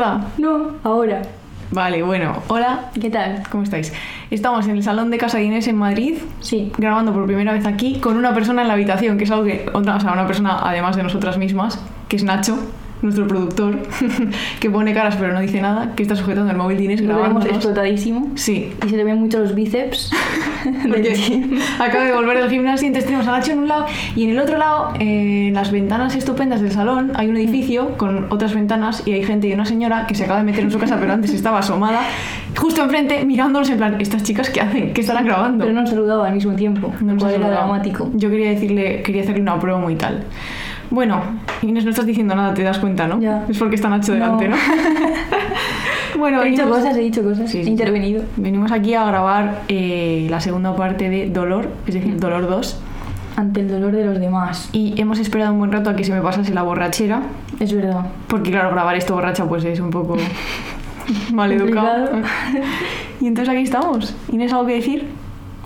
Hola. No, ahora. Vale, bueno, hola, ¿Qué tal? ¿cómo estáis? Estamos en el salón de casa de Inés en Madrid, Sí. grabando por primera vez aquí con una persona en la habitación, que es algo que, otra, o sea, una persona además de nosotras mismas, que es Nacho, nuestro productor, que pone caras pero no dice nada, que está sujetando el móvil de Inés grabándonos. explotadísimo. Sí, Y se le ven mucho los bíceps. porque acaba de volver del gimnasio, entonces tenemos a Nacho en un lado y en el otro lado, eh, en las ventanas estupendas del salón, hay un edificio con otras ventanas y hay gente y una señora que se acaba de meter en su casa, pero antes estaba asomada, justo enfrente, mirándonos en plan, ¿estas chicas qué hacen? ¿Qué estarán grabando? Pero no han saludado al mismo tiempo. No lo cual era dramático. Yo quería decirle, quería hacerle una promo y tal. Bueno, Inés, no estás diciendo nada, te das cuenta, ¿no? Ya. Es porque está Nacho No. delante, ¿no? bueno, He dicho cosas, he dicho cosas. Sí, he intervenido. Venimos aquí a grabar eh, la segunda parte de Dolor, es decir, Mm. Dolor 2. Ante el dolor de los demás. Y hemos esperado un buen rato a que se me pasase la borrachera, Es verdad. porque claro, grabar esto borracha pues es un poco mal educado. Y entonces aquí estamos. ¿Inés algo que decir?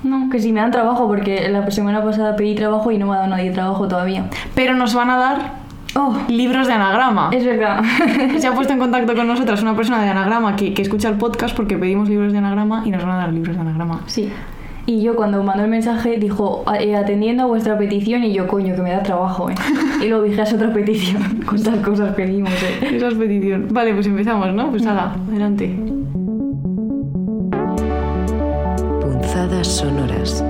No, que si me dan trabajo, porque la semana pasada pedí trabajo y no me ha dado nadie trabajo todavía. Pero nos van a dar Oh, libros de anagrama. es verdad. Se ha puesto en contacto con nosotras una persona de anagrama que, que escucha el podcast porque pedimos libros de anagrama y nos van a dar libros de anagrama. Sí. Y yo cuando mandó el mensaje dijo, "A- eh, atendiendo a vuestra petición, y yo, coño, que me da trabajo, ¿eh? y luego dije, es otra petición. ¿Cuántas cosas pedimos, eh? Esa es petición. Vale, pues empezamos, ¿no? Pues haga, adelante. Sonoras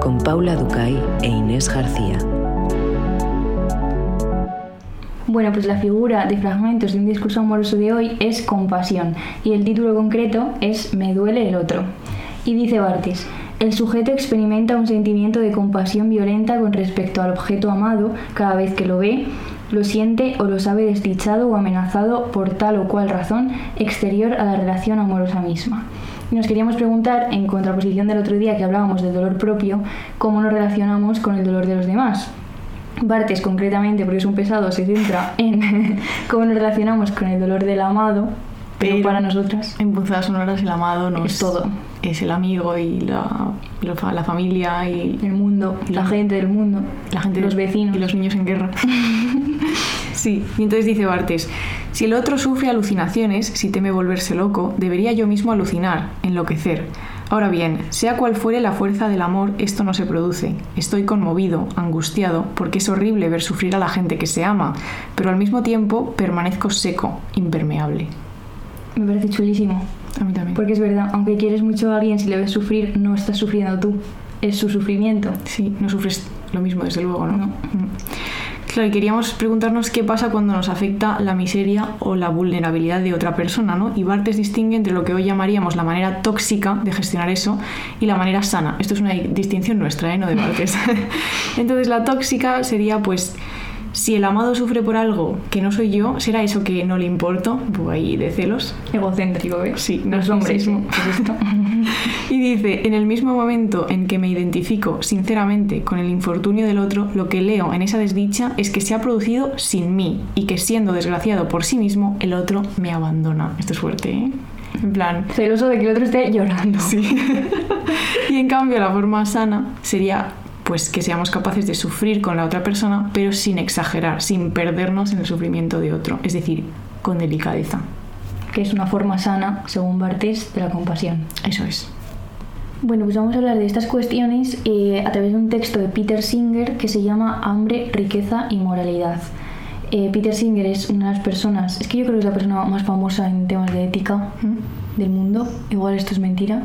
con Paula Ducay e Inés García. Bueno, pues la figura de fragmentos de un discurso amoroso de hoy es compasión y el título concreto es Me duele el otro. Y dice Bartes, el sujeto experimenta un sentimiento de compasión violenta con respecto al objeto amado cada vez que lo ve, lo siente o lo sabe desdichado o amenazado por tal o cual razón exterior a la relación amorosa misma. Y nos queríamos preguntar, en contraposición del otro día que hablábamos del dolor propio, cómo nos relacionamos con el dolor de los demás. Bartes, concretamente, porque es un pesado, se centra en cómo nos relacionamos con el dolor del amado, pero, Pero- para nosotras En Punzadas Sonoras el amado no Es todo. Es el amigo y la, la fa- la familia y el mundo, Y la la- gente del mundo, la gente los vecinos. y los niños en guerra. sí, y entonces dice Bartes, si el otro sufre alucinaciones, si teme volverse loco, debería yo mismo alucinar, enloquecer. Ahora bien, sea cual fuere la fuerza del amor, esto no se produce. Estoy conmovido, angustiado, porque es horrible ver sufrir a la gente que se ama, pero al mismo tiempo permanezco seco, impermeable. Me parece chulísimo, A mí también. porque es verdad, aunque quieres mucho a alguien, si le ves sufrir, no estás sufriendo tú, es su sufrimiento. Sí, no sufres lo mismo, desde luego, ¿no? No. Mm. Claro, queríamos preguntarnos qué pasa cuando nos afecta la miseria o la vulnerabilidad de otra persona, ¿no? Y Bartes distingue entre lo que hoy llamaríamos la manera tóxica de gestionar eso y la manera sana. Esto es una distinción nuestra, ¿eh? No de Bartes. Entonces, la tóxica sería, pues, si el amado sufre por algo que no soy yo, ¿será eso que no le importo? Pues ahí de celos. Egocéntrico, ¿ves? Sí. ¿eh? ¿Qué es esto? Y dice, en el mismo momento en que me identifico sinceramente con el infortunio del otro, lo que leo en esa desdicha es que se ha producido sin mí y que siendo desgraciado por sí mismo, el otro me abandona. Esto es fuerte, ¿eh? En plan... Celoso de que el otro esté llorando. Sí. y en cambio la forma sana sería pues que seamos capaces de sufrir con la otra persona, pero sin exagerar, sin perdernos en el sufrimiento de otro, es decir, con delicadeza. Que es una forma sana, según Bartes, de la compasión. Eso es. Bueno, pues vamos a hablar de estas cuestiones eh, a través de un texto de Peter Singer que se llama Hambre, riqueza y moralidad. Eh, Peter Singer es una de las personas, es que yo creo que es la persona más famosa en temas de ética del mundo. Igual esto es mentira.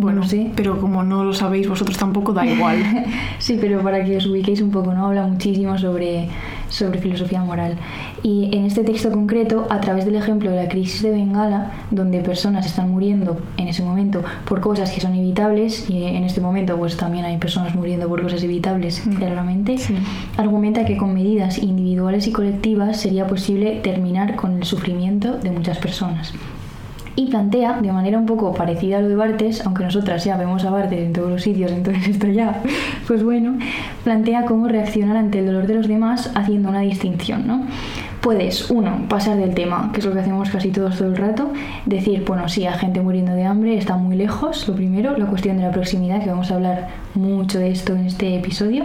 Bueno, no sé. pero como no lo sabéis vosotros tampoco, da igual. Sí, pero para que os ubiquéis un poco, ¿no? Habla muchísimo sobre, sobre filosofía moral. Y en este texto concreto, a través del ejemplo de la crisis de Bengala, donde personas están muriendo en ese momento por cosas que son evitables, y en este momento pues también hay personas muriendo por cosas evitables, Mm. claramente, Sí. argumenta que con medidas individuales y colectivas sería posible terminar con el sufrimiento de muchas personas. Y plantea, de manera un poco parecida a lo de Bartes, aunque nosotras ya vemos a Bartes en todos los sitios, entonces esto ya, pues bueno, plantea cómo reaccionar ante el dolor de los demás haciendo una distinción, ¿no? Puedes, uno, pasar del tema, que es lo que hacemos casi todos todo el rato, decir, bueno, sí, hay gente muriendo de hambre, está muy lejos, lo primero, la cuestión de la proximidad, que vamos a hablar mucho de esto en este episodio,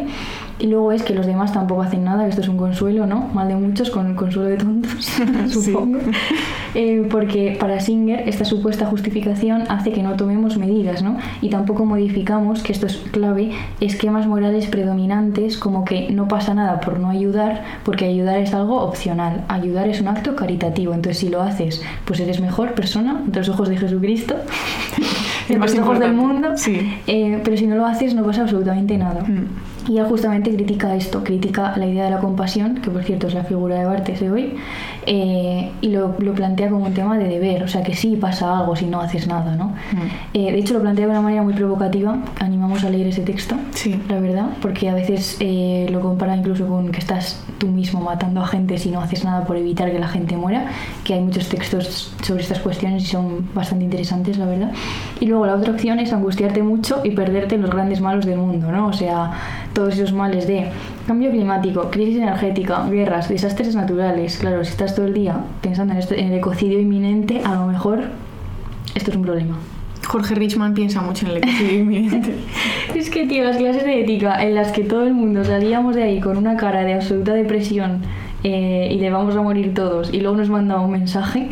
Y luego es que los demás tampoco hacen nada, que esto es un consuelo, ¿no? Mal de muchos, con consuelo de tontos, supongo. Eh, porque para Singer esta supuesta justificación hace que no tomemos medidas, ¿no? Y tampoco modificamos, que esto es clave, esquemas morales predominantes como que no pasa nada por no ayudar, porque ayudar es algo opcional. Ayudar es un acto caritativo, entonces si lo haces, pues eres mejor persona ante los ojos de Jesucristo. en los ojos del mundo, Sí. eh, pero si no lo haces no pasa absolutamente nada. Mm. Y él justamente critica esto, critica la idea de la compasión, que por cierto es la figura de Bartes de hoy, eh, y lo, lo plantea como un tema de deber, o sea que sí pasa algo si no haces nada, ¿no? Mm. Eh, de hecho lo plantea de una manera muy provocativa, animamos a leer ese texto, Sí. la verdad, porque a veces eh, lo compara incluso con que estás tú mismo matando a gente si no haces nada por evitar que la gente muera, que hay muchos textos sobre estas cuestiones y son bastante interesantes, la verdad. Y luego la otra opción es angustiarte mucho y perderte en los grandes malos del mundo, ¿no? O sea, todos esos males de cambio climático, crisis energética, guerras, desastres naturales. Claro, si estás todo el día pensando en, esto, en el ecocidio inminente, a lo mejor esto es un problema. Jorge Richman piensa mucho en el ecocidio inminente. Es que, tío, las clases de ética en las que todo el mundo salíamos de ahí con una cara de absoluta depresión eh, y le vamos a morir todos y luego nos mandaba un mensaje.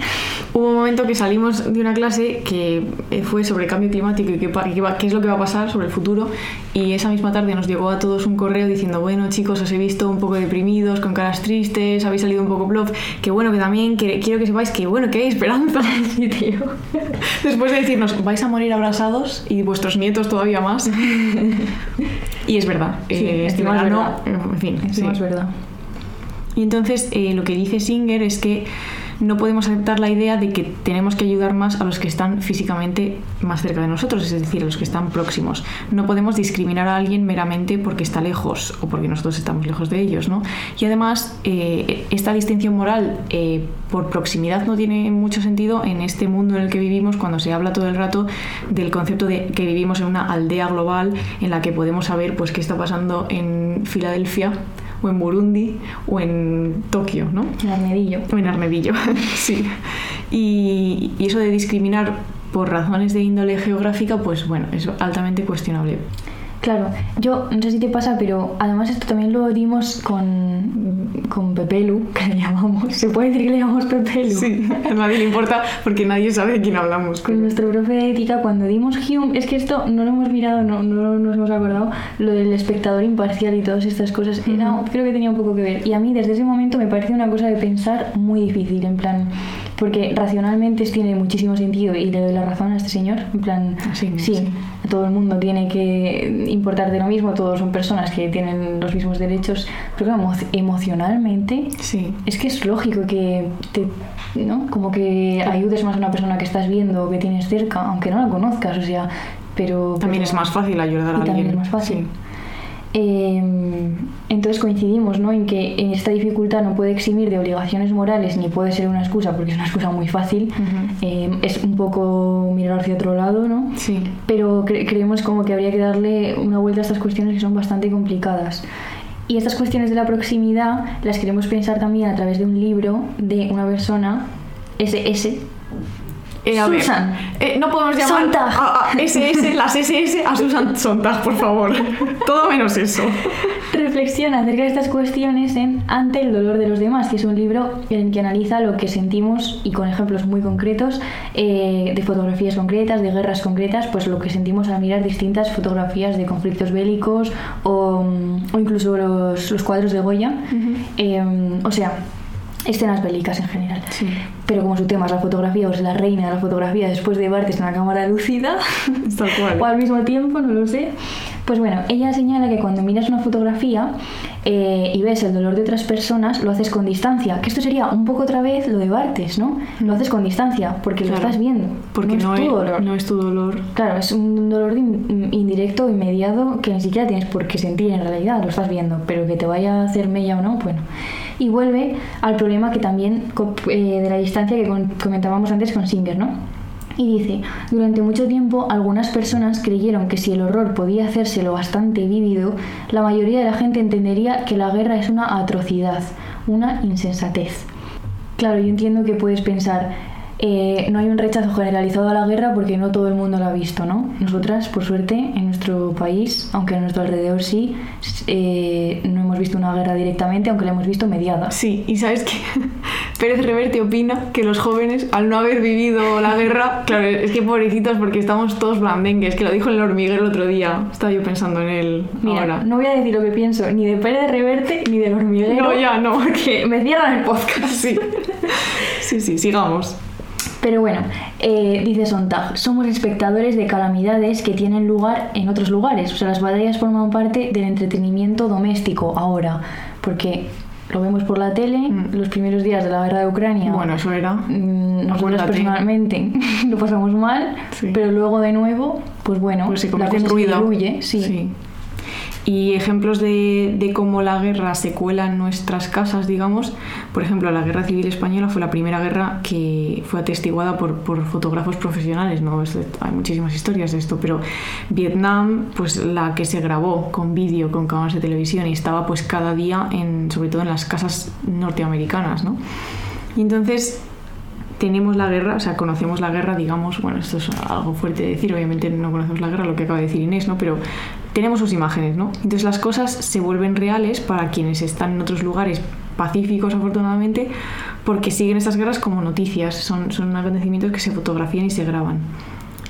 Hubo un momento que salimos de una clase que eh, fue sobre cambio climático y qué, qué es lo que va a pasar sobre el futuro y esa misma tarde nos llegó a todos un correo diciendo bueno chicos os he visto un poco deprimidos, con caras tristes, habéis salido un poco bluff, que bueno que también que- quiero que sepáis que bueno que hay esperanza. Sí, tío. Después de decirnos vais a morir abrazados y vuestros nietos todavía más. y es verdad, Sí, eh, este es verdad. en fin, sí. es verdad. Y entonces eh, lo que dice Singer es que no podemos aceptar la idea de que tenemos que ayudar más a los que están físicamente más cerca de nosotros, es decir, a los que están próximos. No podemos discriminar a alguien meramente porque está lejos o porque nosotros estamos lejos de ellos, ¿no? Y además, eh, esta distinción moral eh, por proximidad no tiene mucho sentido en este mundo en el que vivimos cuando se habla todo el rato del concepto de que vivimos en una aldea global en la que podemos saber pues qué está pasando en Filadelfia o en Burundi o en Tokio, ¿no? El arnedillo. O en Armedillo, sí. Y, y eso de discriminar por razones de índole geográfica, pues bueno, es altamente cuestionable. Claro, yo no sé si te pasa, pero además esto también lo dimos con, con Pepelu, que le llamamos. ¿Se puede decir que le llamamos Pepelu? Sí, a nadie le importa porque nadie sabe de quién hablamos. Con nuestro profe de ética, cuando dimos Hume, es que esto no lo hemos mirado, no, no nos hemos acordado, lo del espectador imparcial y todas estas cosas, era, creo que tenía un poco que ver. Y a mí desde ese momento me parece una cosa de pensar muy difícil, en plan, porque racionalmente tiene muchísimo sentido y le doy la razón a este señor, en plan, Sí, sí, sí. a todo el mundo tiene que importar de lo mismo, todos son personas que tienen los mismos derechos, pero emo- emocionalmente Sí, es que es lógico que te, ¿no? Como que ayudes más a una persona que estás viendo o que tienes cerca, aunque no la conozcas, o sea, pero... también pero- es más fácil ayudar a alguien. también es más fácil. Sí. Eh, entonces coincidimos ¿no? en que en esta dificultad no puede eximir de obligaciones morales ni puede ser una excusa porque es una excusa muy fácil. Ujú. Eh, es un poco mirar hacia otro lado, ¿no? Sí. pero cre- creemos como que habría que darle una vuelta a estas cuestiones que son bastante complicadas. Y estas cuestiones de la proximidad las queremos pensar también a través de un libro de una persona, SS, Eh, a ver, Susan. eh, no podemos llamar Sontag. a, a SS, las SS a Susan Sontag, por favor. Todo menos eso. reflexiona acerca de estas cuestiones en Ante el dolor de los demás, que es un libro en el que analiza lo que sentimos y con ejemplos muy concretos, eh, de fotografías concretas, de guerras concretas, pues lo que sentimos al mirar distintas fotografías de conflictos bélicos o, mm, o incluso los, los cuadros de Goya. Eh, o sea, escenas bélicas en general. Sí. Pero como su tema es la fotografía, o es la reina de la fotografía después de Bartes en la cámara lúcida, Tal cual. o al mismo tiempo, no lo sé. Pues bueno, ella señala que cuando miras una fotografía eh, y ves el dolor de otras personas, lo haces con distancia. Que esto sería un poco otra vez lo de Bartes, ¿no? Lo haces con distancia, porque lo estás viendo. Porque no, es tu dolor. no es tu dolor. Claro, es un dolor in- indirecto, inmediato, que ni siquiera tienes por qué sentir en realidad, lo estás viendo, pero que te vaya a hacer mella o no, bueno. Y vuelve al problema que también eh, de la distancia que comentábamos antes con Singer, ¿no? Y dice, durante mucho tiempo algunas personas creyeron que si el horror podía hacérselo bastante vívido, la mayoría de la gente entendería que la guerra es una atrocidad, una insensatez. Claro, yo entiendo que puedes pensar, eh, no hay un rechazo generalizado a la guerra porque no todo el mundo la ha visto, ¿no? Nosotras, por suerte, en nuestro país, aunque a nuestro alrededor sí, eh, no hemos visto una guerra directamente, aunque la hemos visto mediada. Sí, y sabes que Pérez Reverte opina que los jóvenes, al no haber vivido la guerra, claro, es que pobrecitos porque estamos todos blandengues, que lo dijo el hormiguero el otro día. Estaba yo pensando en él Mira, ahora. no voy a decir lo que pienso ni de Pérez Reverte ni del hormiguero. No, ya no, que me cierran el podcast. Sí. Sí, sí, sigamos. Pero bueno, eh, dice Sontag, somos espectadores de calamidades que tienen lugar en otros lugares. O sea, las batallas forman parte del entretenimiento doméstico ahora, porque lo vemos por la tele, Mm. los primeros días de la guerra de Ucrania. Bueno, eso era. mm, nosotros personalmente lo pasamos mal, Sí. pero luego de nuevo, pues bueno, Pues se la cosa se diluye, sí. Y ejemplos de, de cómo la guerra se cuela en nuestras casas, digamos. Por ejemplo, la Guerra Civil Española fue la primera guerra que fue atestiguada por, por fotógrafos profesionales. ¿no? Hay muchísimas historias de esto, pero Vietnam, pues la que se grabó con vídeo, con cámaras de televisión y estaba pues cada día, en, sobre todo en las casas norteamericanas. ¿no? Y entonces tenemos la guerra, o sea, conocemos la guerra, digamos, bueno, esto es algo fuerte de decir, obviamente no conocemos la guerra, lo que acaba de decir Inés, ¿no? Pero tenemos sus imágenes, ¿no? Entonces las cosas se vuelven reales para quienes están en otros lugares pacíficos, afortunadamente, porque siguen estas guerras como noticias, son, son acontecimientos que se fotografían y se graban.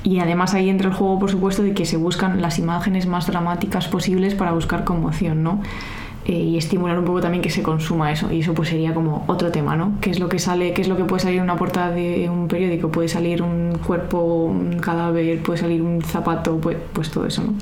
Y además ahí entra el juego, por supuesto, de que se buscan las imágenes más dramáticas posibles para buscar conmoción, ¿no? Eh, y estimular un poco también que se consuma eso. Y eso pues sería como otro tema, ¿no? ¿Qué es lo que sale, qué es lo que puede salir en una portada de un periódico? Puede salir un cuerpo, un cadáver, puede salir un zapato, pues, pues todo eso, ¿no?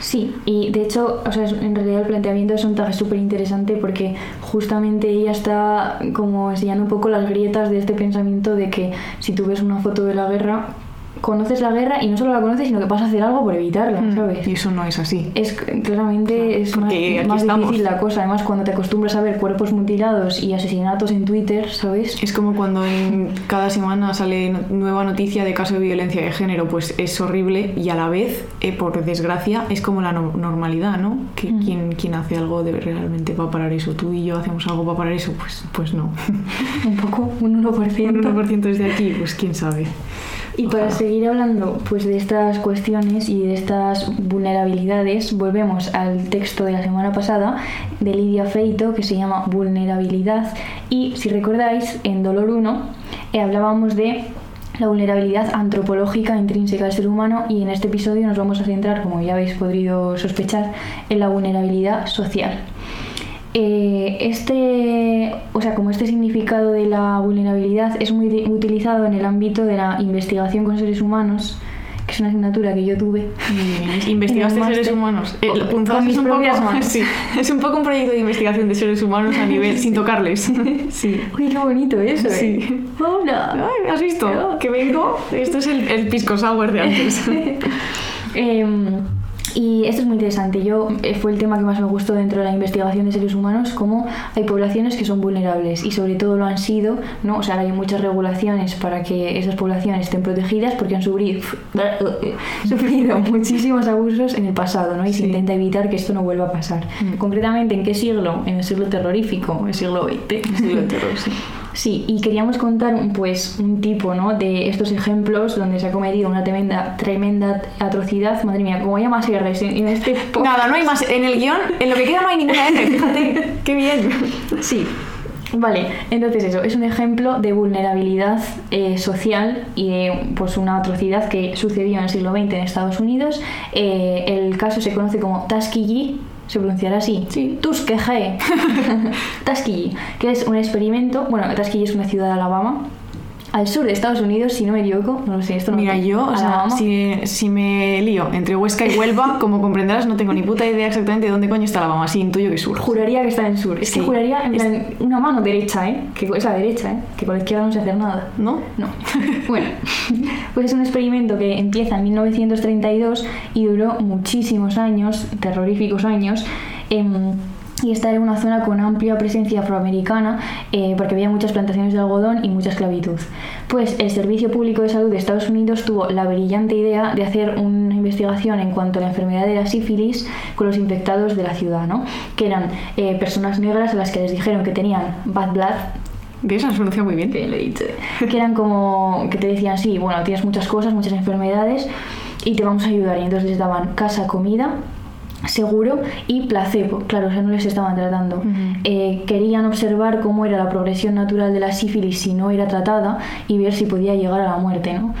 Sí, y de hecho, o sea, en realidad el planteamiento de Sontag es súper interesante porque justamente ella está como enseñando un poco las grietas de este pensamiento de que si tú ves una foto de la guerra, conoces la guerra y no solo la conoces, sino que vas a hacer algo por evitarla, ¿sabes? Y eso no es así. Es claramente es más, porque difícil la cosa. Además, cuando te acostumbras a ver cuerpos mutilados y asesinatos en Twitter, ¿sabes? Es como cuando en cada semana sale no- nueva noticia de caso de violencia de género, pues es horrible y a la vez, eh, por desgracia, es como la no- normalidad, ¿no? Que Mm. quien, quien hace algo de realmente para parar eso. Tú y yo hacemos algo para parar eso, pues, pues no. Un poco, un 1%. Un 1% desde aquí, pues quién sabe. Y para Ojalá. seguir hablando pues, de estas cuestiones y de estas vulnerabilidades, volvemos al texto de la semana pasada de Lidia Feito que se llama Vulnerabilidad. Y si recordáis, en Dolor 1 eh, hablábamos de la vulnerabilidad antropológica intrínseca del ser humano y en este episodio nos vamos a centrar, como ya habéis podido sospechar, en la vulnerabilidad social. Eh, este, o sea, como este significado de la vulnerabilidad es muy utilizado en el ámbito de la investigación con seres humanos, que es una asignatura que yo tuve. ¿Investigaste seres humanos? Eh, Con- mis es un poco, manos. sí, es un poco un proyecto de investigación de seres humanos a nivel sin tocarles. Sí. Uy, qué bonito eso, ¿eh? Sí. Hola. Ay, ¿Has visto? Que vengo. Esto es el, el pisco sour de antes. Em, y esto es muy interesante. Yo eh, fue el tema que más me gustó dentro de la investigación de seres humanos, cómo hay poblaciones que son vulnerables y sobre todo lo han sido, ¿no? O sea, hay muchas regulaciones para que esas poblaciones estén protegidas porque han sufrido, sufrido muchísimos abusos en el pasado, ¿no? Y se intenta evitar que esto no vuelva a pasar. Mm. Concretamente, ¿en qué siglo? En el siglo terrorífico, el siglo XX. Siglo terror, sí. Sí, y queríamos contar un, pues, un tipo ¿no? de estos ejemplos donde se ha cometido una tremenda, tremenda atrocidad. Madre mía, como llamas R's en, en este. Nada, no hay más. En el guion, en lo que queda no hay ninguna R, fíjate. Qué bien. Sí. Vale, entonces eso, es un ejemplo de vulnerabilidad eh, social y de pues, una atrocidad que sucedió en el siglo XX en Estados Unidos. Eh, el caso se conoce como Tuskegee, se pronunciará así. Sí. Tuskegee. Tuskegee, que es un experimento. Bueno, Tuskegee es una ciudad de Alabama, al sur de Estados Unidos, si no me equivoco. No lo sé, esto no Mira, yo, o sea, si, si me lío entre Huesca y Huelva, como comprenderás, no tengo ni puta idea exactamente de dónde coño está Alabama. Sí, intuyo que sur. Juraría que está en sur. Es que juraría en Es- una mano derecha, ¿eh? Que es la derecha, ¿eh? Que con la izquierda no se hace nada. ¿No? No. bueno, pues es un experimento que empieza en 1932 y duró muchísimos años, terroríficos años. em, y está en una zona con amplia presencia afroamericana eh, porque había muchas plantaciones de algodón y mucha esclavitud. Pues el Servicio Público de Salud de Estados Unidos tuvo la brillante idea de hacer una investigación en cuanto a la enfermedad de la sífilis con los infectados de la ciudad, ¿no? que eran eh, personas negras a las que les dijeron que tenían bad blood, ¿Ves? Has pronunciado muy bien. Bien, lo he dicho. Que eran como, que te decían, sí, bueno, tienes muchas cosas, muchas enfermedades y te vamos a ayudar. Y entonces les daban casa, comida, seguro y placebo. Claro, o sea, no les estaban tratando. Eh, querían observar cómo era la progresión natural de la sífilis si no era tratada y ver si podía llegar a la muerte, ¿no?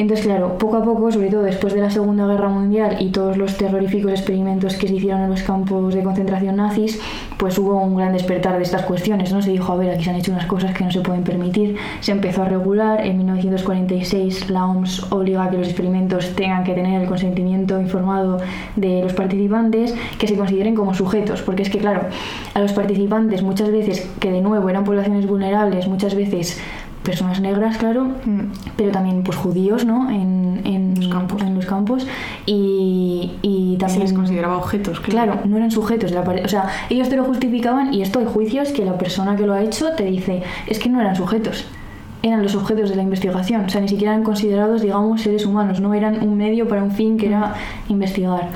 Entonces, claro, poco a poco, sobre todo después de la Segunda Guerra Mundial y todos los terroríficos experimentos que se hicieron en los campos de concentración nazis, pues hubo un gran despertar de estas cuestiones, ¿no? Se dijo, a ver, aquí se han hecho unas cosas que no se pueden permitir, se empezó a regular, en 1946 la OMS obliga a que los experimentos tengan que tener el consentimiento informado de los participantes, que se consideren como sujetos, porque es que, claro, a los participantes muchas veces, que de nuevo eran poblaciones vulnerables, muchas veces personas negras, claro, Mm. pero también pues judíos, ¿no? En, en Los campos. En los campos y, y Se también... les consideraba objetos, claro. Claro, no eran sujetos de la O sea, ellos te lo justificaban y esto hay juicios que la persona que lo ha hecho te dice, es que no eran sujetos, eran los objetos de la investigación. O sea, ni siquiera eran considerados, digamos, seres humanos, no eran un medio para un fin que era investigar.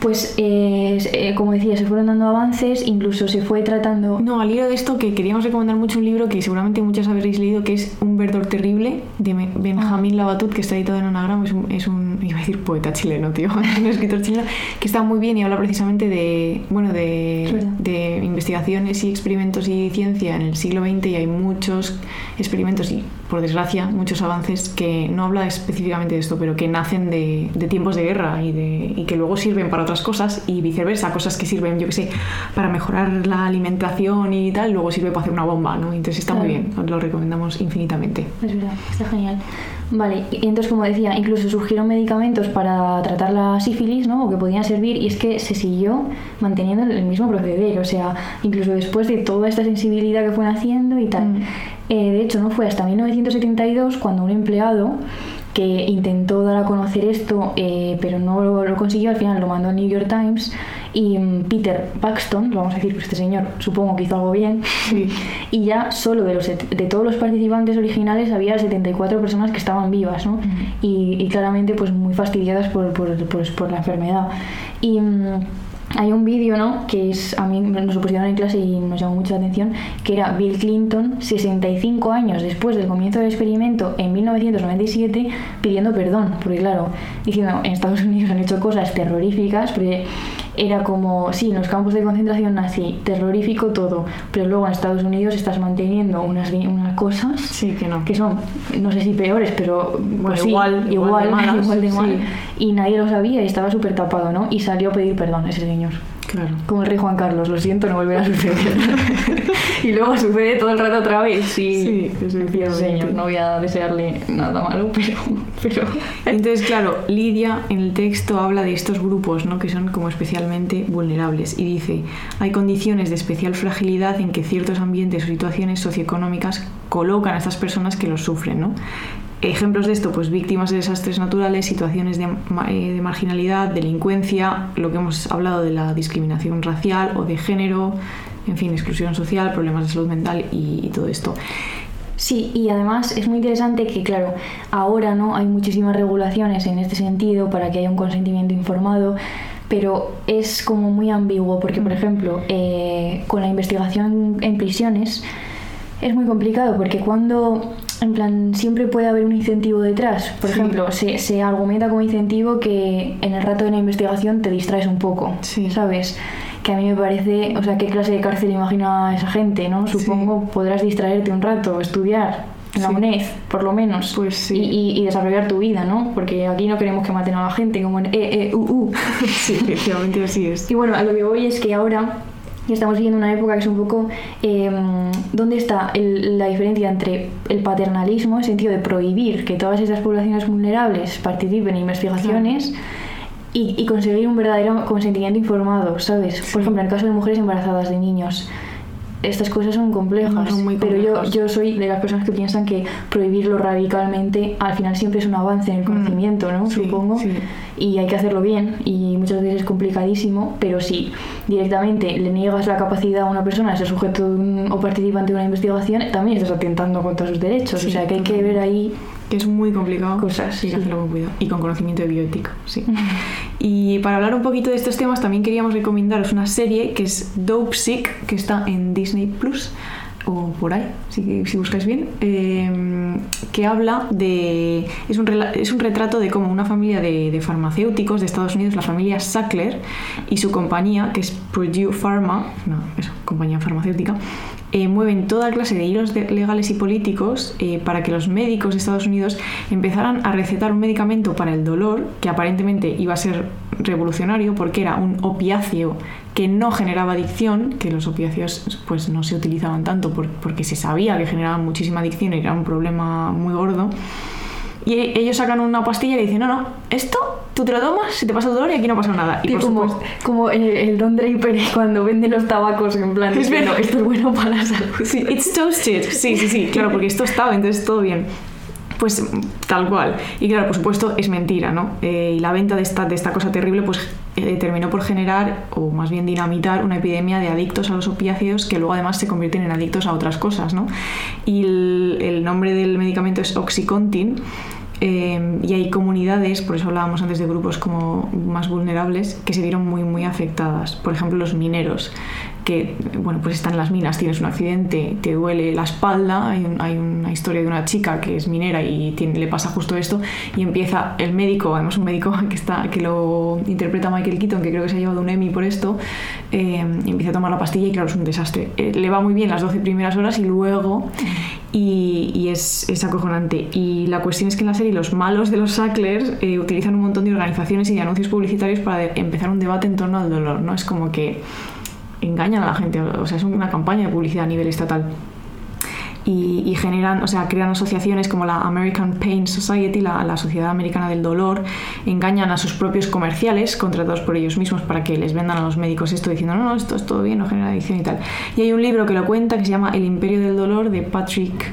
Pues, eh, eh, como decía, se fueron dando avances, incluso se fue tratando... No, al hilo de esto, que queríamos recomendar mucho un libro que seguramente muchos habréis leído, que es Un verdor terrible, de Me- Benjamín Labatut, que está editado en Anagram. Es un, es un, iba a decir poeta chileno, tío, un escritor chileno, que está muy bien y habla precisamente de, bueno, de, de investigaciones y experimentos y ciencia en el siglo XX y hay muchos experimentos y, por desgracia, muchos avances que no habla específicamente de esto, pero que nacen de, de tiempos de guerra y, de, y que luego sirven para otras cosas y viceversa, cosas que sirven, yo que sé, para mejorar la alimentación y tal, luego sirve para hacer una bomba, ¿no? Entonces está muy bien, os lo recomendamos infinitamente. Es verdad, está genial. Vale, y entonces como decía, incluso surgieron medicamentos para tratar la sífilis, ¿no? O que podían servir y es que se siguió manteniendo el mismo proceder, o sea, incluso después de toda esta sensibilidad que fueron haciendo y tal. Mm. Eh, de hecho, no fue hasta 1972 cuando un empleado que intentó dar a conocer esto, eh, pero no lo, lo consiguió, al final lo mandó al New York Times y mm, Peter Paxton, vamos a decir, pues este señor supongo que hizo algo bien, Sí. y ya solo de, los, de todos los participantes originales había 74 personas que estaban vivas, ¿no? y, y claramente pues muy fastidiadas por, por, pues, por la enfermedad. Y mm, hay un vídeo, ¿no? Que es, a mí nos lo pusieron en clase y nos llamó mucho la atención, que era Bill Clinton, 65 años después del comienzo del experimento, en 1997, pidiendo perdón, porque claro, diciendo, en Estados Unidos han hecho cosas terroríficas, porque era como, sí, en los campos de concentración nazi, terrorífico todo, pero luego en Estados Unidos estás manteniendo unas, unas cosas Sí, que no. que son, no sé si peores, pero pues sí, igual- igual de malas, igual de mal. sí. Y nadie lo sabía y estaba súper tapado, ¿no? Y salió a pedir perdón ese señor. Claro. Como el rey Juan Carlos, lo siento, no volverá a suceder. y luego sucede todo el rato otra vez. Sí, Sí, señor, no voy a desearle nada malo, pero... pero... Entonces, claro, Lidia en el texto habla de estos grupos, ¿no? Que son como especialmente vulnerables y dice, hay condiciones de especial fragilidad en que ciertos ambientes o situaciones socioeconómicas colocan a estas personas que los sufren, ¿no? Ejemplos de esto, pues víctimas de desastres naturales, situaciones de, eh, de marginalidad, delincuencia, lo que hemos hablado de la discriminación racial o de género, en fin, exclusión social, problemas de salud mental y- y todo esto. Sí, y además es muy interesante que, claro, ahora no hay muchísimas regulaciones en este sentido para que haya un consentimiento informado, pero es como muy ambiguo porque, por ejemplo, eh, con la investigación en prisiones es muy complicado porque cuando, en plan, siempre puede haber un incentivo detrás. Por Sí. ejemplo, se, se argumenta como incentivo que en el rato de la investigación te distraes un poco, Sí. ¿sabes? Que a mí me parece, o sea, qué clase de cárcel imagina esa gente, ¿no? Sí. Supongo podrás distraerte un rato, estudiar en la Sí. UNED, por lo menos. Pues sí. Y, y- y desarrollar tu vida, ¿no? Porque aquí no queremos que maten a la gente como en E, E, U, U. Sí, efectivamente así es. Y bueno, a lo que voy es que ahora estamos viviendo una época que es un poco eh, dónde está el- la diferencia entre el paternalismo, en el sentido de prohibir que todas estas poblaciones vulnerables participen en investigaciones. Y, y conseguir un verdadero consentimiento informado, ¿sabes? Por ejemplo, en el caso de mujeres embarazadas, de niños, estas cosas son complejas. No, son muy pero yo, yo soy de las personas que piensan que prohibirlo radicalmente al final siempre es un avance en el conocimiento, ¿no? Mm. Sí, Supongo sí. y hay que hacerlo bien y muchas veces es complicadísimo, pero si directamente le niegas la capacidad a una persona de ser sujeto de un- o participante de una investigación, también estás atentando contra sus derechos. Sí, o sea que hay que ver ahí que es muy complicado. Cosas, que sí. hacerlo con cuidado. Y con conocimiento de bioética, sí. y para hablar un poquito de estos temas, también queríamos recomendaros una serie que es Dope Sick, que está en Disney Plus. o por ahí, si, si buscáis bien, eh, que habla de... Es un, es un, retrato de cómo una familia de, de, farmacéuticos de Estados Unidos, la familia Sackler y su compañía, que es Purdue Pharma, no, eso, compañía farmacéutica, eh, mueven toda clase de hilos legales y políticos eh, para que los médicos de Estados Unidos empezaran a recetar un medicamento para el dolor que aparentemente iba a ser revolucionario porque era un opiáceo que no generaba adicción, que los opiáceos pues no se utilizaban tanto porque se sabía que generaban muchísima adicción y era un problema muy gordo. Y ellos sacan una pastilla y dicen, no, no, esto tú te lo tomas, se te pasa el dolor y aquí no pasa nada. Y, como, como el, Don Draper cuando vende los tabacos en plan, es bueno, esto es bueno para la salud. Sí, it's toasted. Sí, sí, sí, claro, porque esto estaba, entonces todo bien. Pues tal cual. Y claro, por supuesto, es mentira, ¿no? Eh, y la venta de esta, de esta cosa terrible, pues eh, terminó por generar, o más bien dinamitar, una epidemia de adictos a los opiáceos que luego además se convierten en adictos a otras cosas, ¿no? Y el, el nombre del medicamento es Oxycontin eh, y hay comunidades, por eso hablábamos antes de grupos como más vulnerables, que se vieron muy, muy afectadas. Por ejemplo, los mineros, que bueno, pues están en las minas, tienes un accidente, te duele la espalda, hay, una historia de una chica que es minera y le pasa justo esto, y empieza el médico, además un médico que, está, que lo interpreta Michael Keaton, que creo que se ha llevado un Emmy por esto, eh, empieza a tomar la pastilla y claro, es un desastre. Eh, le va muy bien las 12 primeras horas y luego... Y, y es, acojonante. Y la cuestión es que en la serie los malos de los Sacklers eh, utilizan un montón de organizaciones y de anuncios publicitarios para empezar un debate en torno al dolor, ¿no? Es como que engañan a la gente, o sea, es una campaña de publicidad a nivel estatal. Y, y, generan, o sea, crean asociaciones como la American Pain Society, la, la, Sociedad Americana del Dolor, engañan a sus propios comerciales contratados por ellos mismos para que les vendan a los médicos esto diciendo, no, no, esto es todo bien, no genera adicción y tal. Y hay un libro que lo cuenta que se llama El Imperio del Dolor de Patrick...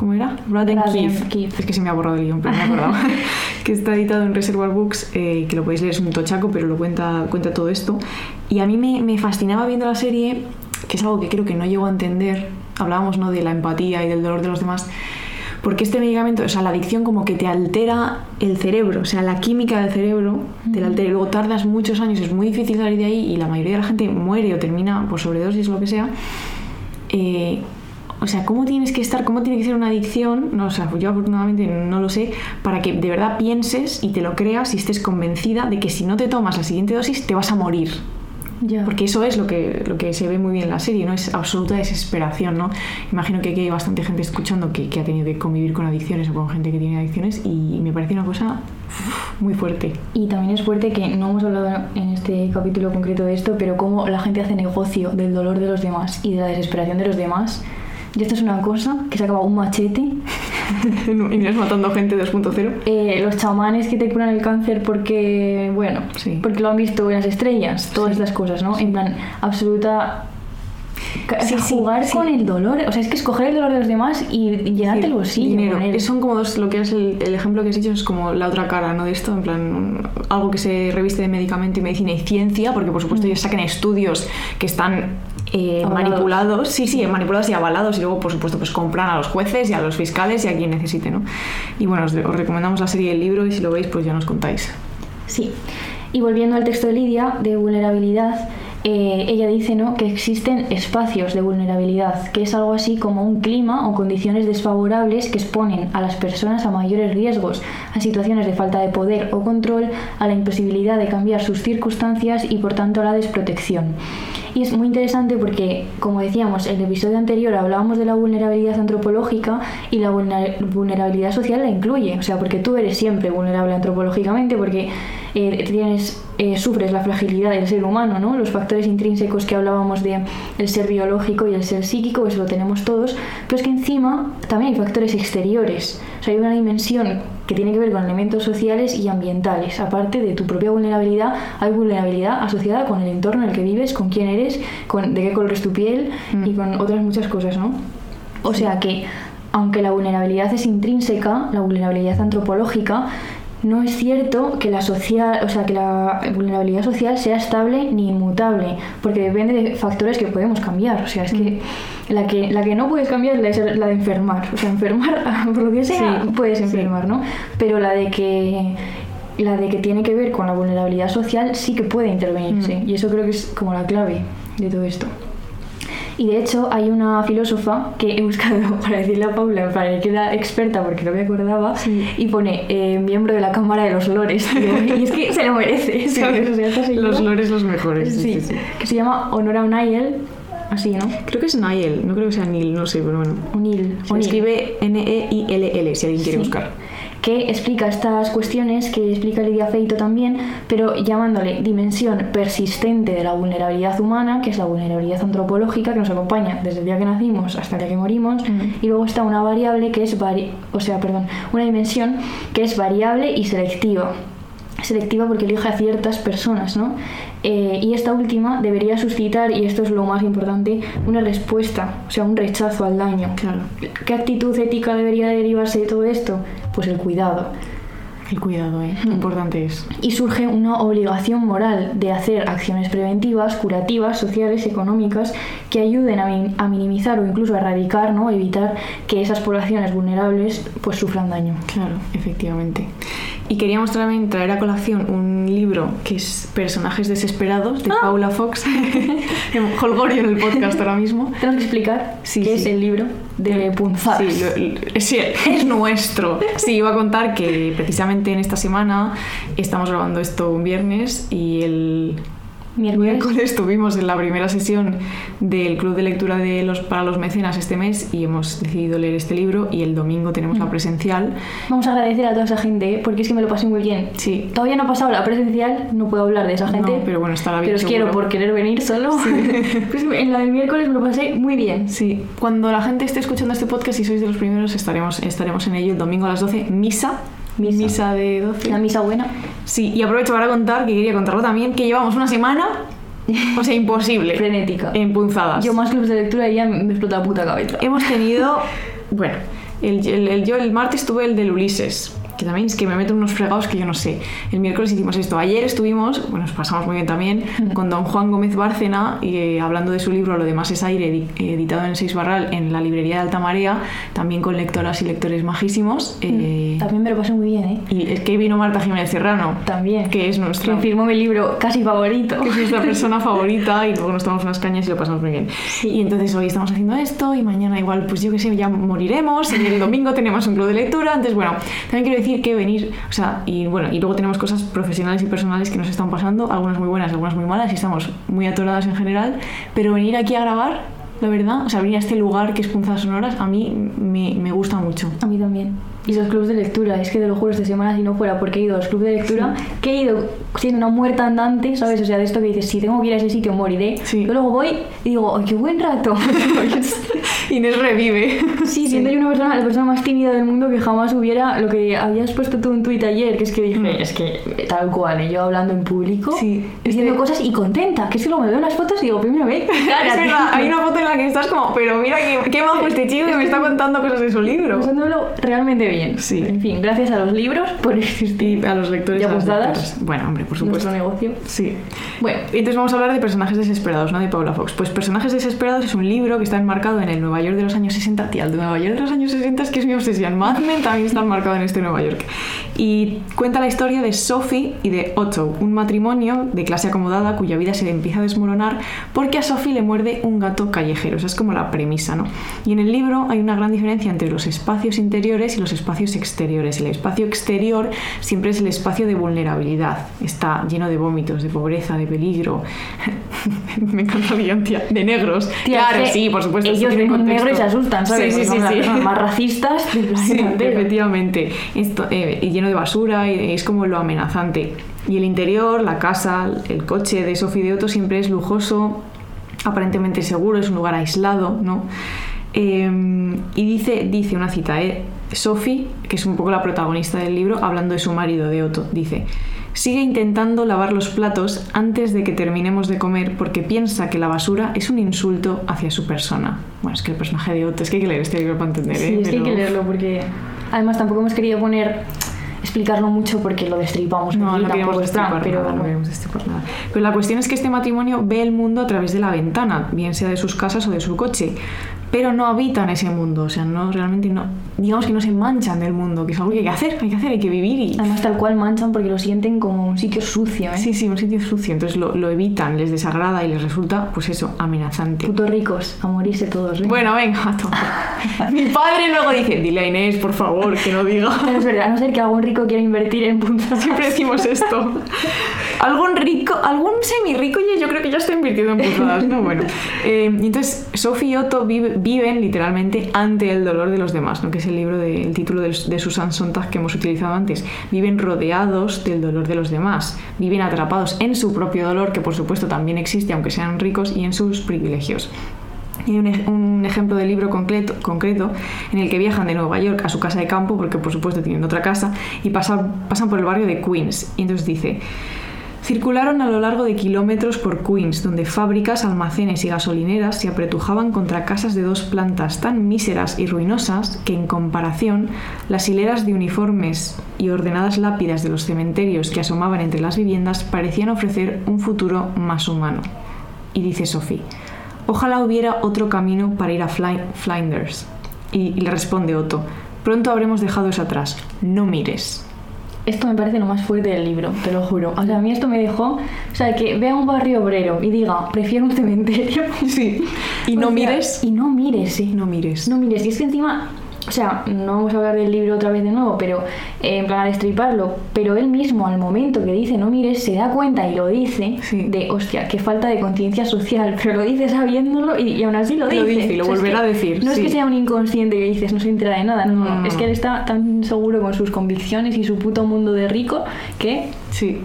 ¿Cómo era? Braden Keith. Es que se me ha borrado el guion, pero me he acordado. que está editado en Reservoir Books, eh, que lo podéis leer, es un tochaco, pero lo cuenta, cuenta todo esto. Y a mí me, me fascinaba viendo la serie, que es algo que creo que no llego a entender. Hablábamos ¿no? de la empatía y del dolor de los demás. Porque este medicamento, o sea, la adicción como que te altera el cerebro, o sea, la química del cerebro te la altera y luego tardas muchos años, es muy difícil salir de ahí y la mayoría de la gente muere o termina por sobredosis o lo que sea. Eh, o sea, ¿cómo tienes que estar, cómo tiene que ser una adicción? No, o sea, yo afortunadamente no lo sé, para que de verdad pienses y te lo creas y estés convencida de que si no te tomas la siguiente dosis te vas a morir. Ya. Porque eso es lo que, lo que se ve muy bien en la serie, ¿no? Es absoluta desesperación, ¿no? Imagino que aquí hay bastante gente escuchando que, que ha tenido que convivir con adicciones o con gente que tiene adicciones y me parece una cosa muy fuerte. Y también es fuerte que no hemos hablado en este capítulo concreto de esto, pero cómo la gente hace negocio del dolor de los demás y de la desesperación de los demás. Y esto es una cosa que se acaba un machete. y es matando gente 2.0. Eh, los chamanes que te curan el cáncer porque, bueno, Sí. porque lo han visto en las estrellas, todas Sí. estas cosas, ¿no? En plan, absoluta. Sí, jugar sí. con el dolor, o sea, es que escoger el dolor de los demás y llenarte el bolsillo. dinero. él. Son como dos, lo que es el, el ejemplo que has dicho es como la otra cara, ¿no? De esto, en plan, algo que se reviste de medicamento y medicina y ciencia, porque por supuesto Mm. ellos sacan estudios que están eh, manipulados, sí, sí, manipulados y avalados y luego por supuesto pues compran a los jueces y a los fiscales y a quien necesite, ¿no? Y bueno, os, os recomendamos la serie del libro y si lo veis pues ya nos contáis. Sí. Y volviendo al texto de Lidia, de vulnerabilidad, eh, ella dice ¿no? que existen espacios de vulnerabilidad, que es algo así como un clima o condiciones desfavorables que exponen a las personas a mayores riesgos, a situaciones de falta de poder o control, a la imposibilidad de cambiar sus circunstancias y por tanto a la desprotección. Y es muy interesante porque, como decíamos, en el episodio anterior hablábamos de la vulnerabilidad antropológica y la vulner- vulnerabilidad social la incluye. O sea, porque tú eres siempre vulnerable antropológicamente porque eh, tienes, eh, sufres la fragilidad del ser humano, ¿no? Los factores intrínsecos que hablábamos de el ser biológico y el ser psíquico, eso lo tenemos todos. Pero es que encima también hay factores exteriores. O sea, hay una dimensión que tiene que ver con elementos sociales y ambientales. Aparte de tu propia vulnerabilidad, hay vulnerabilidad asociada con el entorno en el que vives, con quién eres, con de qué color es tu piel Mm. y con otras muchas cosas, ¿no? O sea que, aunque la vulnerabilidad es intrínseca, la vulnerabilidad antropológica, no es cierto que la, social, o sea, que la vulnerabilidad social sea estable ni inmutable, porque depende de factores que podemos cambiar. O sea, es que la que, la que no puedes cambiar es la, de enfermar. O sea, enfermar, por lo que sea, Sí, puedes sí. enfermar, ¿no? Pero la de que la de que tiene que ver con la vulnerabilidad social sí que puede intervenirse. Mm. Y eso creo que es como la clave de todo esto. Y de hecho hay una filósofa que he buscado para decirle a Paula, para que era experta porque no me acordaba, y pone eh, miembro de la Cámara de los Lores. y es que se lo merece, ¿sabes? O sea, Los lores los mejores. Sí, Sí, que se llama Honora O'Neill, así, ¿no? Creo que es Niall, no creo que sea Neil, no sé, pero bueno. O'Neill. Se escribe N-E-I-L-L si alguien quiere buscar. Que explica estas cuestiones que explica Lidia Feito también, pero llamándole dimensión persistente de la vulnerabilidad humana, que es la vulnerabilidad antropológica que nos acompaña desde el día que nacimos hasta el día que morimos, y luego está una variable que es vari o sea, perdón, una dimensión que es variable y selectiva. Selectiva porque elige a ciertas personas, ¿no? Eh, y esta última debería suscitar, y esto es lo más importante, una respuesta, o sea, un rechazo al daño. Claro. ¿Qué actitud ética debería derivarse de todo esto? Pues el cuidado. El cuidado, ¿eh? Qué importante es. Y surge una obligación moral de hacer acciones preventivas, curativas, sociales, económicas, que ayuden a, a minimizar o incluso a erradicar, ¿no? evitar que esas poblaciones vulnerables pues sufran daño. Claro, efectivamente. Y queríamos también traer a colación un libro que es Personajes Desesperados de Paula Fox. Holgorio en el podcast ahora mismo. Tenemos que explicar Sí, qué sí. es el libro de punzadas. Sí, lo- lo- sí, es nuestro. Sí, iba a contar que precisamente en esta semana estamos grabando esto un viernes y el Miércoles. miércoles estuvimos en la primera sesión del Club de Lectura de los, para los Mecenas este mes y hemos decidido leer este libro y el domingo tenemos la presencial. Vamos a agradecer a toda esa gente, ¿eh? porque es que me lo pasé muy bien. Sí. Todavía no ha pasado la presencial, no puedo hablar de esa gente. No, pero bueno, estará bien Pero os quiero por querer venir solo. Pues en la del miércoles me lo pasé muy bien. Sí, cuando la gente esté escuchando este podcast y sois de los primeros estaremos, estaremos en ello el domingo a las 12, misa. Misa. de 12. La misa buena. Sí, y aprovecho para contar, que quería contarlo también, que llevamos una semana, o sea, imposible. Frenética. En punzadas. Yo más clubs de lectura y ya me explota la puta cabeza. Hemos tenido, bueno, el, el- el- yo el martes tuve el del Ulises, que también es que me meto unos fregados que yo no sé. El miércoles hicimos esto. Ayer estuvimos, bueno, nos pasamos muy bien también, con don Juan Gómez Bárcena, y, eh, hablando de su libro Lo demás es aire, edi- editado en Seis Barral en la librería de Alta Marea, también con lectoras y lectores majísimos. eh, También me lo pasé muy bien, ¿eh? y es que vino Marta Jiménez Serrano, También. que es nuestra Que firmó mi libro casi favorito. que es nuestra persona favorita y luego nos tomamos unas cañas y lo pasamos muy bien. Y entonces hoy estamos haciendo esto y mañana igual, pues yo qué sé, ya moriremos y el domingo tenemos un club de lectura. Entonces, bueno, también quiero decir que venir, o sea, y bueno, y luego tenemos cosas profesionales y personales que nos están pasando, algunas muy buenas, algunas muy malas y estamos muy atoradas en general, pero venir aquí a grabar, la verdad, o sea, venir a este lugar que es Punzadas Sonoras, a mí me, me gusta mucho. A mí también. Y los clubs de lectura, es que te lo juro, esta semana si no fuera porque he ido a los clubs de lectura, que he ido siendo una muerta andante, ¿sabes? O sea, de esto que dices, si tengo que ir a ese sitio moriré. Sí. Yo luego voy y digo, ¡ay, qué buen rato! Inés revive. sí, siendo yo una persona, la persona más tímida del mundo que jamás hubiera lo que habías puesto tú en tuit ayer, que es que dije, es que tal cual, ¿eh? yo hablando en público, Sí, diciendo este- cosas y contenta, que es que luego me veo las fotos y digo, primero ve, cara, es tío". verdad, hay una foto en la que estás como, pero mira qué, qué majo este chico que me está contando cosas de su libro. Pasándolo realmente bien. Sí. En fin, gracias a los libros por existir. Y a los lectores ¿Y apostadas? Bueno, hombre, por supuesto. Nuestro negocio. Sí. Bueno, Entonces vamos a hablar de Personajes Desesperados, ¿no? De Paula Fox. Pues Personajes Desesperados es un libro que está enmarcado en el Nueva York de los años 60. Tía, el de Nueva York de los años 60 es que es mi obsesión. Mad Men también está enmarcado en este Nueva York. Y cuenta la historia de Sophie y de Otto, un matrimonio de clase acomodada cuya vida se le empieza a desmoronar porque a Sophie le muerde un gato callejero. Esa es como la premisa, ¿no? Y en el libro hay una gran diferencia entre los espacios interiores y los espacios exteriores. El espacio exterior siempre es el espacio de vulnerabilidad. Está lleno de vómitos, de pobreza, de peligro. Me encanta Guión, tía. De negros. tía, claro, sí, por supuesto. esto Ellos ven un negro y se asustan, ¿sabes? Sí, sí, Porque sí. sí. más racistas del Sí, planeta efectivamente. Esto, eh, y lleno de basura y es como lo amenazante. Y el interior, la casa, el coche de Sophie de Otto siempre es lujoso, aparentemente seguro, es un lugar aislado, ¿no? Eh, y dice, dice una cita, ¿eh? Sophie, que es un poco la protagonista del libro, hablando de su marido de Otto, dice, sigue intentando lavar los platos antes de que terminemos de comer porque piensa que la basura es un insulto hacia su persona. Bueno, es que el personaje de Otto, es que hay que leer este libro para entender, Sí, ¿eh? es que hay que Pero- leerlo porque... Además tampoco hemos querido poner... Explicarlo mucho porque lo destripamos. No, no queríamos destripar pero nada, no queríamos destripar nada. Pero la cuestión es que este matrimonio ve el mundo a través de la ventana, bien sea de sus casas o de su coche. Pero no habitan ese mundo, o sea, no realmente no, digamos que no se manchan del mundo, que es algo que hay que hacer, hay que hacer, hay que vivir y... Además, tal cual manchan porque lo sienten como un sitio sucio, ¿eh? Sí, sí, un sitio sucio, entonces lo, lo evitan, les desagrada y les resulta, pues eso, amenazante. Putos ricos, a morirse todos, ¿eh? Bueno, venga. Mi padre luego dice, dile a Inés, por favor, que no diga. Es verdad, a no ser que algún rico quiera invertir en puntadas. Siempre decimos esto. Algún rico, algún semi rico, yo creo que ya está invirtiendo en puntadas, ¿no? Bueno. Eh, entonces, Sophie y Otto vive- viven literalmente ante el dolor de los demás. Que es el libro de- el título de, Susan Sontag que hemos utilizado antes. Viven rodeados del dolor de los demás. Viven atrapados en su propio dolor, que por supuesto también existe, aunque sean ricos, y en sus privilegios. Y hay un ejemplo de libro concreto, concreto en el que viajan de Nueva York a su casa de campo, porque por supuesto tienen otra casa, y pasan, pasan por el barrio de Queens. Y entonces dice, circularon a lo largo de kilómetros por Queens, donde fábricas, almacenes y gasolineras se apretujaban contra casas de dos plantas tan míseras y ruinosas que en comparación las hileras de uniformes y ordenadas lápidas de los cementerios que asomaban entre las viviendas parecían ofrecer un futuro más humano. Y dice Sophie, Ojalá hubiera otro camino para ir a Flinders. Y le responde Otto, pronto habremos dejado eso atrás. No mires. Esto me parece lo más fuerte del libro, te lo juro. O sea, a mí esto me dejó... O sea, que vea un barrio obrero y diga, prefiero un cementerio. Sí. Y no O sea, mires. Y no mires, sí. No mires. No mires, y es que encima, o sea, no vamos a hablar del libro otra vez de nuevo, pero eh, en plan a destriparlo, pero él mismo al momento que dice no mires se da cuenta y lo dice Sí. de, hostia, qué falta de conciencia social, pero lo dice sabiéndolo y, y aún así lo dice. Lo dice y lo O sea, es volverá a decir, No es que sea un inconsciente que dices no se entera de nada, no, no, No, es que no. él está tan seguro con sus convicciones y su puto mundo de rico que Sí.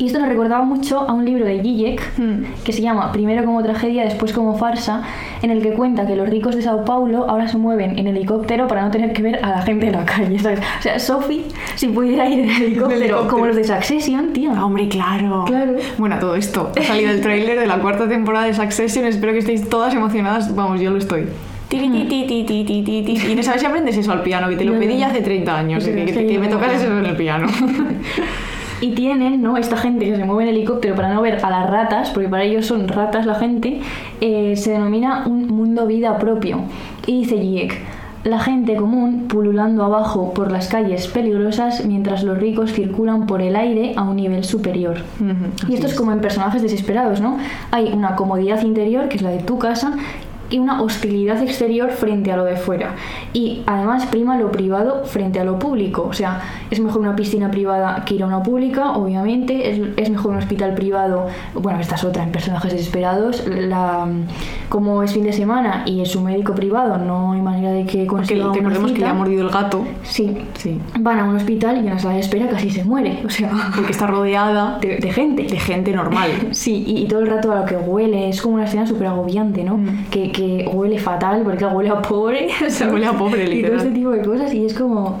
Y esto nos recordaba mucho a un libro de Zizek Hmm. que se llama Primero como tragedia, después como farsa, en el que cuenta que los ricos de Sao Paulo ahora se mueven en helicóptero para no tener que ver a la gente en la calle. ¿sabes? O sea, Sophie, si pudiera ir en helicóptero, helicóptero. como los de Succession, tío. Ah, hombre, claro. Claro. Bueno, todo esto. Ha salido el tráiler de la cuarta temporada de Succession. Espero que estéis todas emocionadas. Vamos, yo lo estoy. Y no sabes si aprendes eso al piano, que te lo pedí ya hace 30 años. Sí, que, que- sí, que me tocas eso en el piano. Y tienen, ¿no? Esta gente que se mueve en helicóptero para no ver a las ratas, porque para ellos son ratas la gente, eh, se denomina un mundo vida propio. Y dice Zizek, la gente común pululando abajo por las calles peligrosas mientras los ricos circulan por el aire a un nivel superior. Y esto es como en personajes desesperados, ¿no? Hay una comodidad interior, que es la de tu casa, y una hostilidad exterior frente a lo de fuera. Y además prima lo privado frente a lo público. O sea, es mejor una piscina privada que ir a una pública, obviamente. Es, es mejor un hospital privado. Bueno, esta es otra en personajes desesperados. La, como es fin de semana y es su médico privado, no hay manera de que Porque consiga una recordemos que le cita. ha mordido el gato. Sí. Sí. Van a un hospital y en la sala de espera casi se muere. O sea, Porque está rodeada de, de gente. de gente normal. Sí, y, y todo el rato a lo que huele, es como una escena súper agobiante, ¿no? Mm. Que, que huele fatal, porque huele a pobre. ¿sabes? Huele a pobre, Y todo este tipo de cosas, y es como.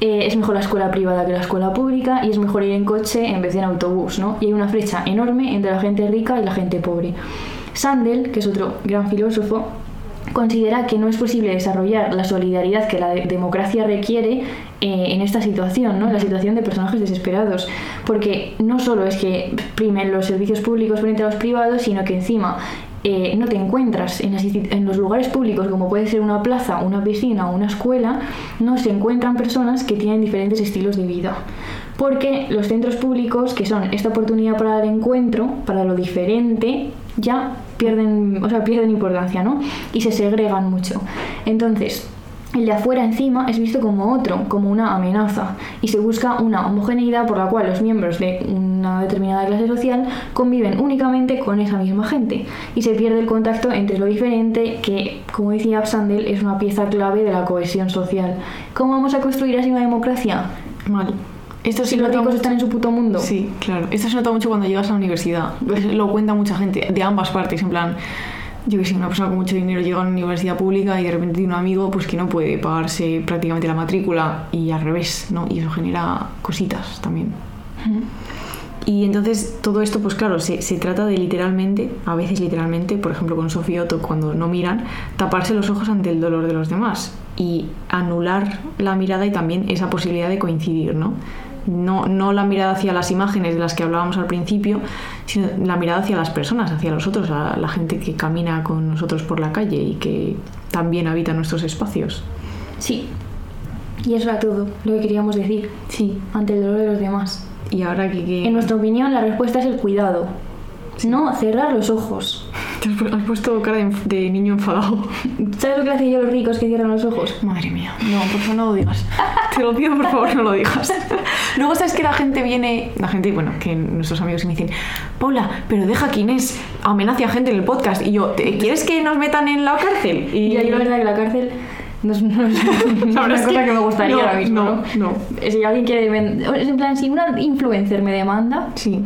Eh, es mejor la escuela privada que la escuela pública, y es mejor ir en coche en vez de en autobús, ¿no? Y hay una brecha enorme entre la gente rica y la gente pobre. Sandel, que es otro gran filósofo, considera que no es posible desarrollar la solidaridad que la de- democracia requiere eh, en esta situación, ¿no? En la situación de personajes desesperados, porque no solo es que primen los servicios públicos frente a los privados, sino que encima eh, no te encuentras en, los lugares públicos, como puede ser una plaza, una piscina o una escuela, no se encuentran personas que tienen diferentes estilos de vida. Porque los centros públicos, que son esta oportunidad para el encuentro, para lo diferente, ya pierden, o sea, pierden importancia, ¿no? Y se segregan mucho. Entonces, el de afuera encima es visto como otro, como una amenaza, y se busca una homogeneidad por la cual los miembros de una determinada clase social conviven únicamente con esa misma gente, y se pierde el contacto entre lo diferente, que, como decía Sandel, es una pieza clave de la cohesión social. ¿Cómo vamos a construir así una democracia? Mal. Esto sí los ricos están en su puto mundo. Sí, claro. Esto se nota mucho cuando llegas a la universidad. Pues Lo cuenta mucha gente, de ambas partes. En plan, yo que sé, una persona con mucho dinero llega a una universidad pública y de repente tiene un amigo pues que no puede pagarse prácticamente la matrícula y al revés, ¿no? Y eso genera cositas también. Y entonces todo esto, pues claro, se, se trata de literalmente, a veces literalmente, por ejemplo con Sofía Otto cuando no miran, taparse los ojos ante el dolor de los demás y anular la mirada y también esa posibilidad de coincidir, ¿no? No, no la mirada hacia las imágenes de las que hablábamos al principio, sino la mirada hacia las personas, hacia los otros, a la gente que camina con nosotros por la calle y que también habita nuestros espacios. Sí. Y eso era todo lo que queríamos decir. Sí. Ante el dolor de los demás. Y ahora que... que- En nuestra opinión, la respuesta es el cuidado. No cerrar los ojos. Te has pu- has puesto cara de, de niño enfadado. ¿Sabes lo que hacen yo los ricos que cierran los ojos? Madre mía, no, por favor no lo digas. Te lo pido, por favor, no lo digas. Luego sabes que la gente viene, la gente, bueno, que nuestros amigos me dicen, Paula, pero deja que Inés amenace a gente en el podcast. Y yo, "¿Te- ¿quieres que nos metan en la cárcel? Y yo la verdad que la cárcel no es, no es- no es una cosa que que me gustaría no, ahora mismo, no, ¿no? Si alguien quiere. En plan, si una influencer me demanda, Sí.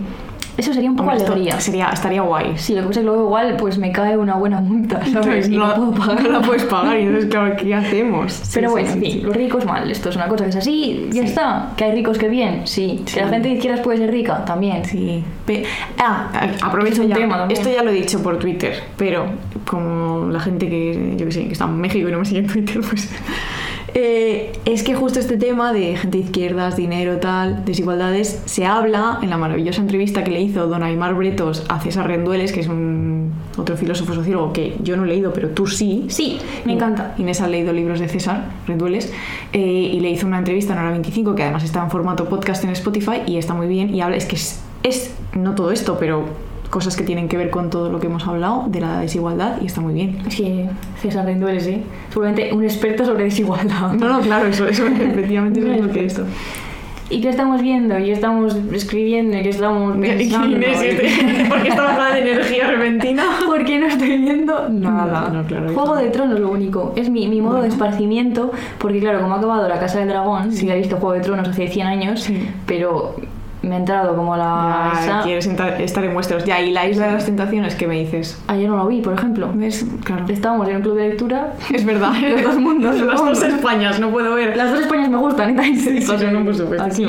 Eso sería un poco Hombre, alegría. sería, estaría guay. Sí, lo que pasa es que luego igual pues me cae una buena multa, ¿sabes? Y no, la- puedo pagar. no la puedes pagar y entonces, claro, ¿qué hacemos? Sí, Pero bueno, sí, sí. los ricos mal, esto es una cosa que es así, ya está. Que hay ricos que bien, sí. Que la gente de izquierdas puede ser rica, también. Sí. Pe- ah, aprovecho ya. tema. Esto ya lo he dicho por Twitter, pero como la gente que, yo que sé, que está en México y no me sigue en Twitter, pues. Eh, es que justo este tema de gente de izquierdas, dinero, tal, desigualdades, se habla en la maravillosa entrevista que le hizo don Aymar Bretos a César Rendueles, que es un otro filósofo sociólogo que yo no he leído, pero tú sí. Sí, me encanta. Inés ha leído libros de César Rendueles eh, y le hizo una entrevista en hora 25 que además está en formato podcast en Spotify y está muy bien y habla, es que es, es no todo esto, pero cosas que tienen que ver con todo lo que hemos hablado de la desigualdad y está muy bien. Que César Rendueles, ¿eh? Seguramente un experto sobre desigualdad. No, no, claro, eso, eso efectivamente eso es lo que es. Experto. ¿Y qué estamos viendo? ¿Y qué estamos escribiendo? ¿Y qué estamos pensando? Este- ¿por qué estaba hablando de energía repentina? ¿Por qué no estoy viendo nada? No, no, claro, Juego de. Tronos lo único. Es mi, mi modo de esparcimiento, porque claro, como ha acabado La Casa del Dragón, sí, he visto Juego de Tronos hace 100 años, Sí. pero me ha entrado como la... Ya, esa- quieres estar en vuestros. Ya, y la isla de las tentaciones, ¿qué me dices? Ayer no lo vi, por ejemplo. ¿Ves? Claro. Estábamos en un club de lectura. Es verdad. Los dos mundos, Las dos Españas, no puedo ver. Las dos Españas me gustan, ¿eh? Sí, sí, no, por supuesto, Aquí.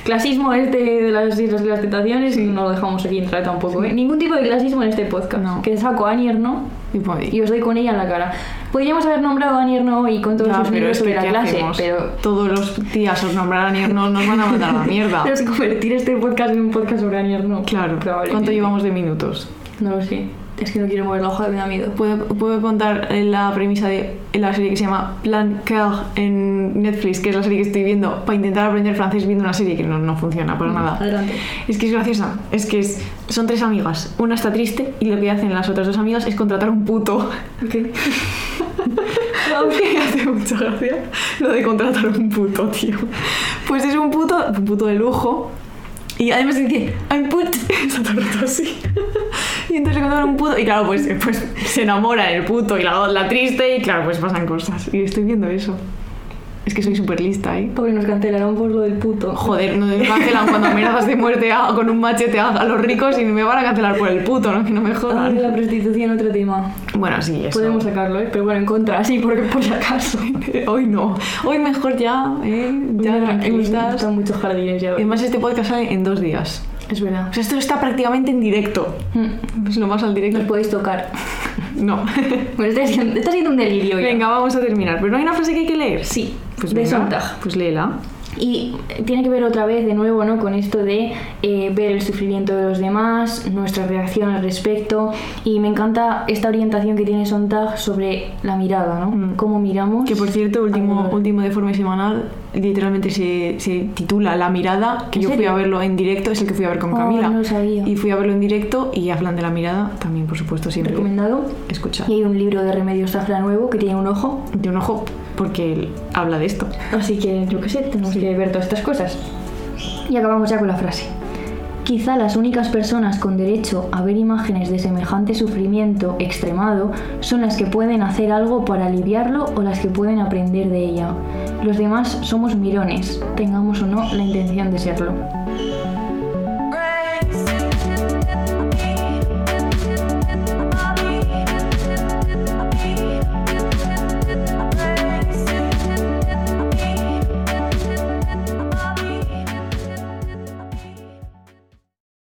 Sí. Clasismo este de las Islas de las Tentaciones no lo dejamos aquí entrar tampoco, ¿eh? Ningún tipo de clasismo en este podcast. No. Que saco a Anier, ¿no? Y Y os doy con ella en la cara. Podríamos haber nombrado a Anier no y con todos Ya, sus pero libros es sobre la ¿qué clase, hacemos? pero Todos los días os nombrarán y no nos van a mandar a la mierda. Tenemos que convertir este podcast en un podcast sobre Anier, ¿no? Claro. ¿Cuánto llevamos de minutos? No lo sé. Es que no quiero mover la hoja, me da miedo. ¿Puedo, puedo contar la premisa de la serie que se llama Plan Cœur en Netflix, que es la serie que estoy viendo para intentar aprender francés viendo una serie que no, no funciona para nada. Adelante. Es que es graciosa. Es que es, son tres amigas. Una está triste y lo que hacen las otras dos amigas es contratar un puto. Me hace mucha gracia lo de contratar un puto, tío. Pues es un puto, un puto de lujo. Y además dice, I'm put. Está todo el rato así. Y entonces le un puto. Y claro, pues, pues se enamora el puto y la, la triste. Y claro, pues pasan cosas. Y estoy viendo eso. Es que soy súper lista, ¿eh? Porque nos cancelaron por lo del puto. Joder, no me cancelan cuando amenazas de muerte a- con un machete a, a los ricos y me van a cancelar por el puto, ¿no? Que no me jodan. la prostitución, otro tema. Bueno, sí, eso. Podemos sacarlo, ¿eh? Pero bueno, en contra, sí, porque por si acaso. Hoy no. Hoy mejor ya, ¿eh? Ya hemos tranquilitas. estado en muchos jardines ya. Además, este podcast sale en dos días. Es verdad. O sea, esto está prácticamente en directo. Mm. Es lo más al directo. Nos podéis tocar. No. Bueno, está siendo, un delirio ya. Venga, vamos a terminar. Pero no hay una frase que hay que leer. Sí, Pues de venga, Sontag. Pues léela. Y tiene que ver otra vez de nuevo ¿no? con esto de eh, ver el sufrimiento de los demás, nuestra reacción al respecto. Y me encanta esta orientación que tiene Sontag sobre la mirada, ¿no? Mm. Cómo miramos. Que por cierto, último, último deforme semanal, literalmente se, se titula La mirada, que ¿En yo fui serio? a verlo en directo, es el que fui a ver con Oh, Camila. no lo sabía. Y fui a verlo en directo y hablan de la mirada, también por supuesto siempre. Recomendado. Escucha. Y hay un libro de Remedios Zafra nuevo que tiene un ojo. De un ojo, porque él habla de esto. Así que, yo qué sé, tenemos que ver todas estas cosas. Y acabamos ya con la frase. Quizá las únicas personas con derecho a ver imágenes de semejante sufrimiento extremado son las que pueden hacer algo para aliviarlo o las que pueden aprender de ella. Los demás somos mirones, tengamos o no la intención de serlo.